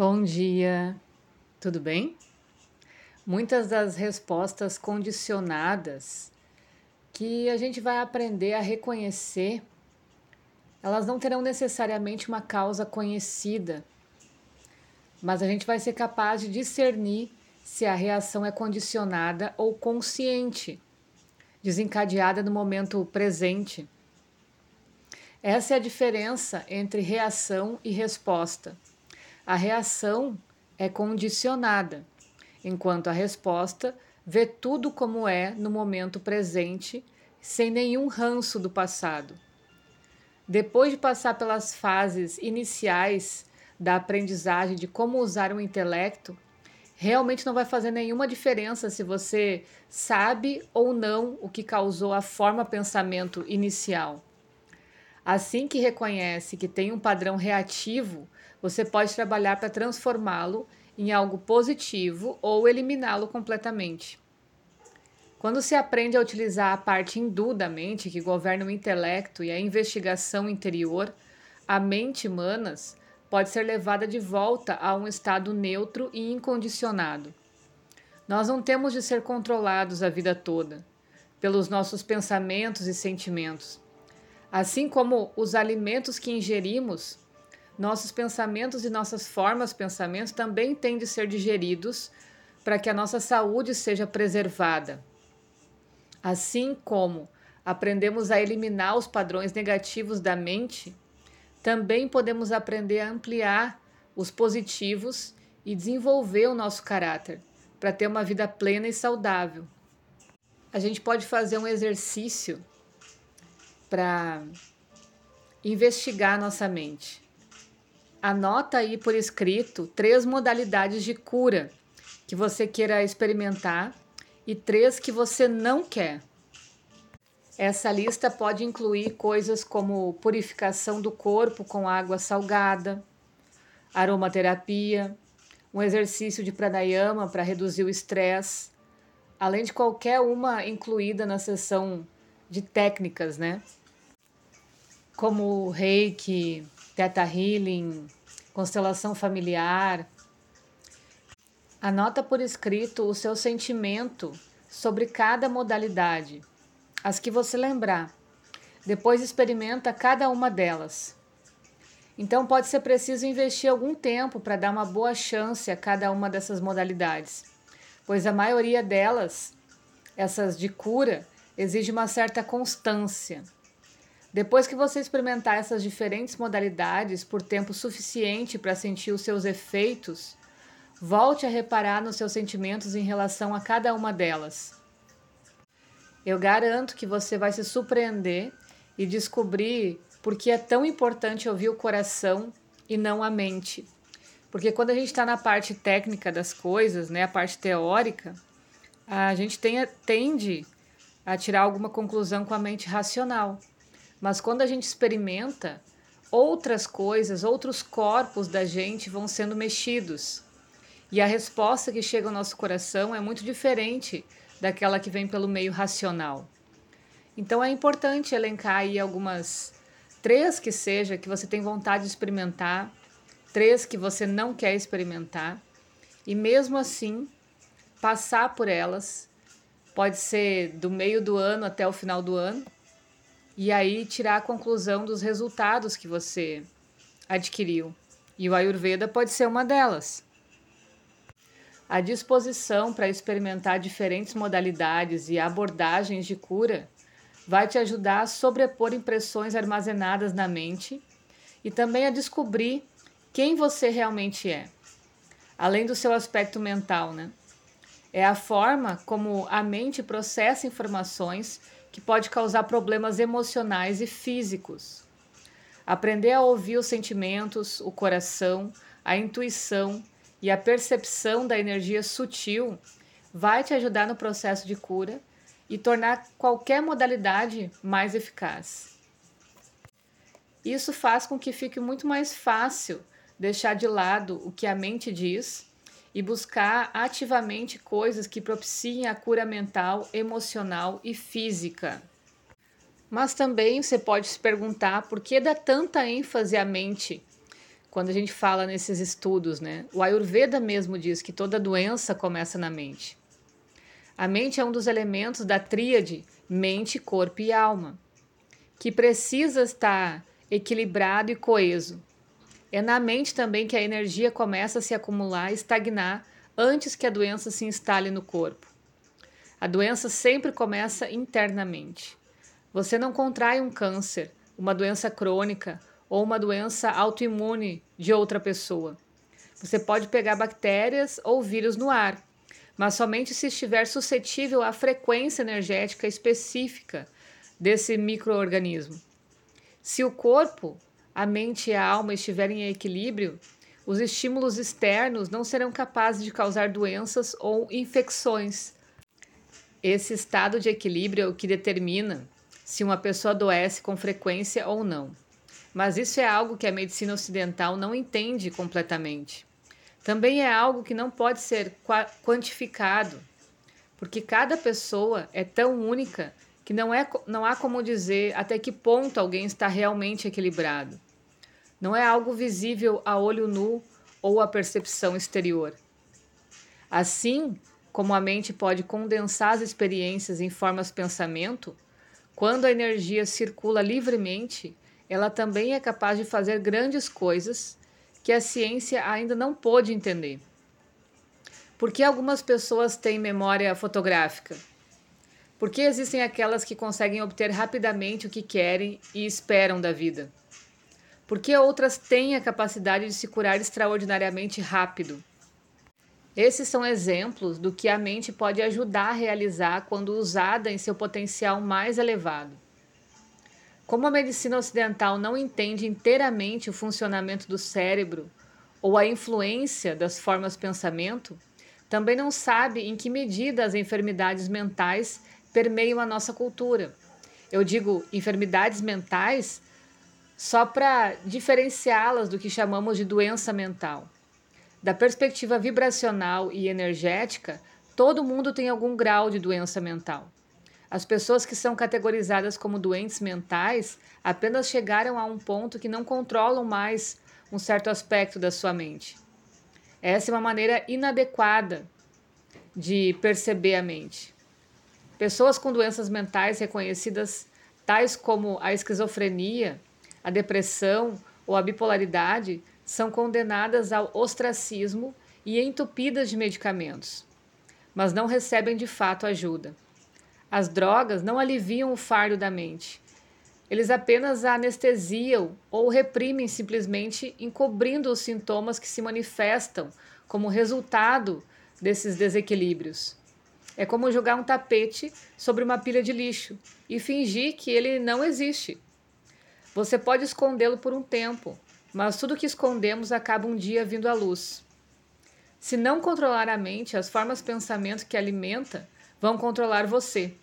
Bom dia, tudo bem? Muitas das respostas condicionadas que a gente vai aprender a reconhecer, elas não terão necessariamente uma causa conhecida, mas a gente vai ser capaz de discernir se a reação é condicionada ou consciente, desencadeada no momento presente. Essa é a diferença entre reação e resposta. A reação é condicionada, enquanto a resposta vê tudo como é no momento presente, sem nenhum ranço do passado. Depois de passar pelas fases iniciais da aprendizagem de como usar o intelecto, realmente não vai fazer nenhuma diferença se você sabe ou não o que causou a forma pensamento inicial. Assim que reconhece que tem um padrão reativo, você pode trabalhar para transformá-lo em algo positivo ou eliminá-lo completamente. Quando se aprende a utilizar a parte hindu da mente, que governa o intelecto e a investigação interior, a mente manas pode ser levada de volta a um estado neutro e incondicionado. Nós não temos de ser controlados a vida toda pelos nossos pensamentos e sentimentos. Assim como os alimentos que ingerimos nossos pensamentos e nossas formas de pensamento também têm de ser digeridos para que a nossa saúde seja preservada. Assim como aprendemos a eliminar os padrões negativos da mente, também podemos aprender a ampliar os positivos e desenvolver o nosso caráter para ter uma vida plena e saudável. A gente pode fazer um exercício para investigar nossa mente. Anota aí por escrito três modalidades de cura que você queira experimentar e três que você não quer. Essa lista pode incluir coisas como purificação do corpo com água salgada, aromaterapia, um exercício de pranayama para reduzir o estresse, além de qualquer uma incluída na sessão de técnicas, né? Como reiki, Teta Healing, constelação familiar. Anota por escrito o seu sentimento sobre cada modalidade, as que você lembrar. Depois experimenta cada uma delas. Então pode ser preciso investir algum tempo para dar uma boa chance a cada uma dessas modalidades, pois a maioria delas, essas de cura, exige uma certa constância. Depois que você experimentar essas diferentes modalidades por tempo suficiente para sentir os seus efeitos, volte a reparar nos seus sentimentos em relação a cada uma delas. Eu garanto que você vai se surpreender e descobrir por que é tão importante ouvir o coração e não a mente. Porque quando a gente está na parte técnica das coisas, né, a parte teórica, a gente tem, tende a tirar alguma conclusão com a mente racional. Mas quando a gente experimenta, outras coisas, outros corpos da gente vão sendo mexidos. E a resposta que chega ao nosso coração é muito diferente daquela que vem pelo meio racional. Então é importante elencar aí algumas três que seja que você tem vontade de experimentar, três que você não quer experimentar, e mesmo assim passar por elas. Pode ser do meio do ano até o final do ano, e aí tirar a conclusão dos resultados que você adquiriu. E o Ayurveda pode ser uma delas. A disposição para experimentar diferentes modalidades e abordagens de cura vai te ajudar a sobrepor impressões armazenadas na mente e também a descobrir quem você realmente é, além do seu aspecto mental, né? É a forma como a mente processa informações que pode causar problemas emocionais e físicos. Aprender a ouvir os sentimentos, o coração, a intuição e a percepção da energia sutil vai te ajudar no processo de cura e tornar qualquer modalidade mais eficaz. Isso faz com que fique muito mais fácil deixar de lado o que a mente diz e buscar ativamente coisas que propiciem a cura mental, emocional e física. Mas também você pode se perguntar por que dá tanta ênfase à mente quando a gente fala nesses estudos, né? O Ayurveda mesmo diz que toda doença começa na mente. A mente é um dos elementos da tríade mente, corpo e alma, que precisa estar equilibrado e coeso. É na mente também que a energia começa a se acumular e estagnar antes que a doença se instale no corpo. A doença sempre começa internamente. Você não contrai um câncer, uma doença crônica ou uma doença autoimune de outra pessoa. Você pode pegar bactérias ou vírus no ar, mas somente se estiver suscetível à frequência energética específica desse microorganismo. Se o corpo, a mente e a alma estiverem em equilíbrio, os estímulos externos não serão capazes de causar doenças ou infecções. Esse estado de equilíbrio é o que determina se uma pessoa adoece com frequência ou não. Mas isso é algo que a medicina ocidental não entende completamente. Também é algo que não pode ser quantificado, porque cada pessoa é tão única que não, é, não há como dizer até que ponto alguém está realmente equilibrado. Não é algo visível a olho nu ou a percepção exterior. Assim como a mente pode condensar as experiências em formas pensamento, quando a energia circula livremente, ela também é capaz de fazer grandes coisas que a ciência ainda não pôde entender. Por que algumas pessoas têm memória fotográfica? Por que existem aquelas que conseguem obter rapidamente o que querem e esperam da vida? Por que outras têm a capacidade de se curar extraordinariamente rápido? Esses são exemplos do que a mente pode ajudar a realizar quando usada em seu potencial mais elevado. Como a medicina ocidental não entende inteiramente o funcionamento do cérebro ou a influência das formas pensamento, também não sabe em que medida as enfermidades mentais permeiam a nossa cultura. Eu digo enfermidades mentais só para diferenciá-las do que chamamos de doença mental. Da perspectiva vibracional e energética, todo mundo tem algum grau de doença mental. As pessoas que são categorizadas como doentes mentais apenas chegaram a um ponto que não controlam mais um certo aspecto da sua mente. Essa é uma maneira inadequada de perceber a mente. Pessoas com doenças mentais reconhecidas, tais como a esquizofrenia, a depressão ou a bipolaridade, são condenadas ao ostracismo e entupidas de medicamentos, mas não recebem de fato ajuda. As drogas não aliviam o fardo da mente. Eles apenas a anestesiam ou reprimem simplesmente encobrindo os sintomas que se manifestam como resultado desses desequilíbrios. É como jogar um tapete sobre uma pilha de lixo e fingir que ele não existe. Você pode escondê-lo por um tempo, mas tudo que escondemos acaba um dia vindo à luz. Se não controlar a mente, as formas de pensamento que alimenta vão controlar você.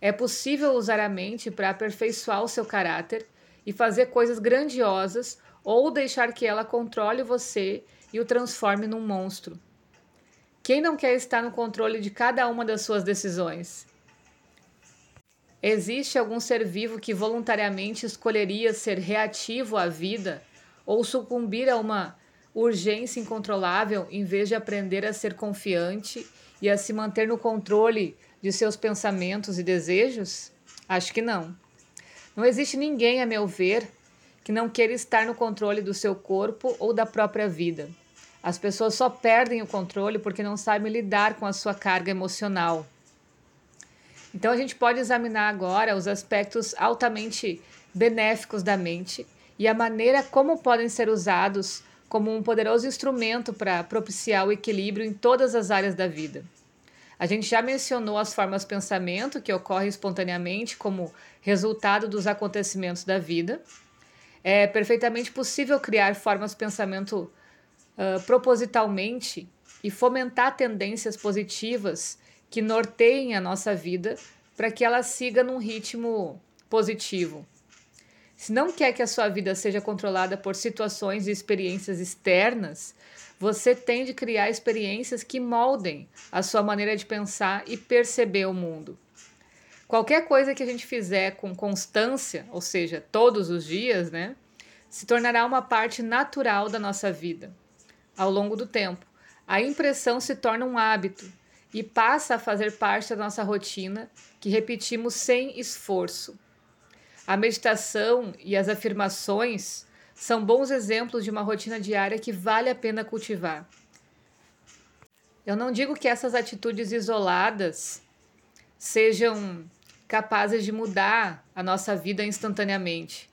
É possível usar a mente para aperfeiçoar o seu caráter e fazer coisas grandiosas ou deixar que ela controle você e o transforme num monstro. Quem não quer estar no controle de cada uma das suas decisões? Existe algum ser vivo que voluntariamente escolheria ser reativo à vida ou sucumbir a uma urgência incontrolável em vez de aprender a ser confiante e a se manter no controle de seus pensamentos e desejos? Acho que não. Não existe ninguém, a meu ver, que não queira estar no controle do seu corpo ou da própria vida. As pessoas só perdem o controle porque não sabem lidar com a sua carga emocional. Então a gente pode examinar agora os aspectos altamente benéficos da mente e a maneira como podem ser usados como um poderoso instrumento para propiciar o equilíbrio em todas as áreas da vida. A gente já mencionou as formas pensamento que ocorrem espontaneamente como resultado dos acontecimentos da vida. É perfeitamente possível criar formas pensamento uh, propositalmente e fomentar tendências positivas que norteiem a nossa vida para que ela siga num ritmo positivo. Se não quer que a sua vida seja controlada por situações e experiências externas, você tem de criar experiências que moldem a sua maneira de pensar e perceber o mundo. Qualquer coisa que a gente fizer com constância, ou seja, todos os dias, né, se tornará uma parte natural da nossa vida. Ao longo do tempo, a impressão se torna um hábito e passa a fazer parte da nossa rotina, que repetimos sem esforço. A meditação e as afirmações são bons exemplos de uma rotina diária que vale a pena cultivar. Eu não digo que essas atitudes isoladas sejam capazes de mudar a nossa vida instantaneamente,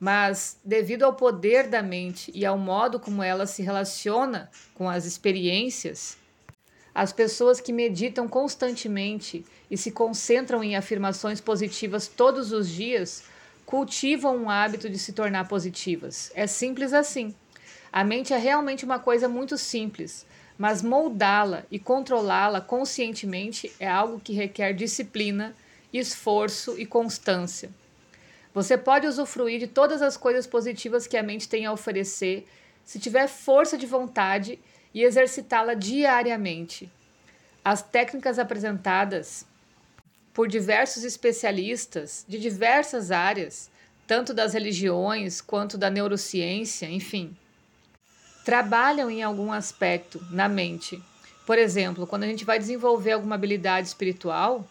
mas devido ao poder da mente e ao modo como ela se relaciona com as experiências, as pessoas que meditam constantemente e se concentram em afirmações positivas todos os dias cultivam um hábito de se tornar positivas. É simples assim. A mente é realmente uma coisa muito simples, mas moldá-la e controlá-la conscientemente é algo que requer disciplina, esforço e constância. Você pode usufruir de todas as coisas positivas que a mente tem a oferecer se tiver força de vontade e exercitá-la diariamente. As técnicas apresentadas por diversos especialistas de diversas áreas, tanto das religiões quanto da neurociência, enfim, trabalham em algum aspecto na mente. Por exemplo, quando a gente vai desenvolver alguma habilidade espiritual,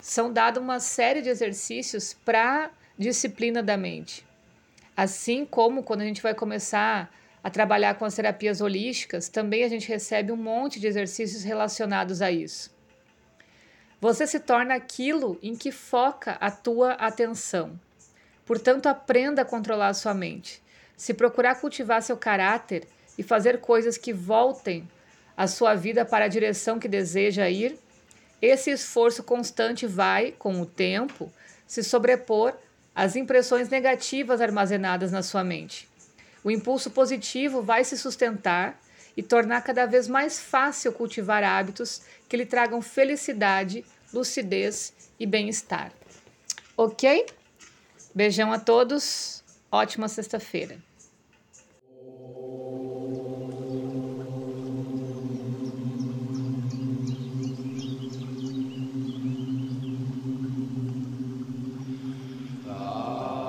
são dados uma série de exercícios para disciplina da mente. Assim como quando a gente vai começar a trabalhar com as terapias holísticas, também a gente recebe um monte de exercícios relacionados a isso. Você se torna aquilo em que foca a tua atenção. Portanto, aprenda a controlar a sua mente. Se procurar cultivar seu caráter e fazer coisas que voltem a sua vida para a direção que deseja ir, esse esforço constante vai, com o tempo, se sobrepor as impressões negativas armazenadas na sua mente. O impulso positivo vai se sustentar e tornar cada vez mais fácil cultivar hábitos que lhe tragam felicidade, lucidez e bem-estar. Ok? Beijão a todos, ótima sexta-feira.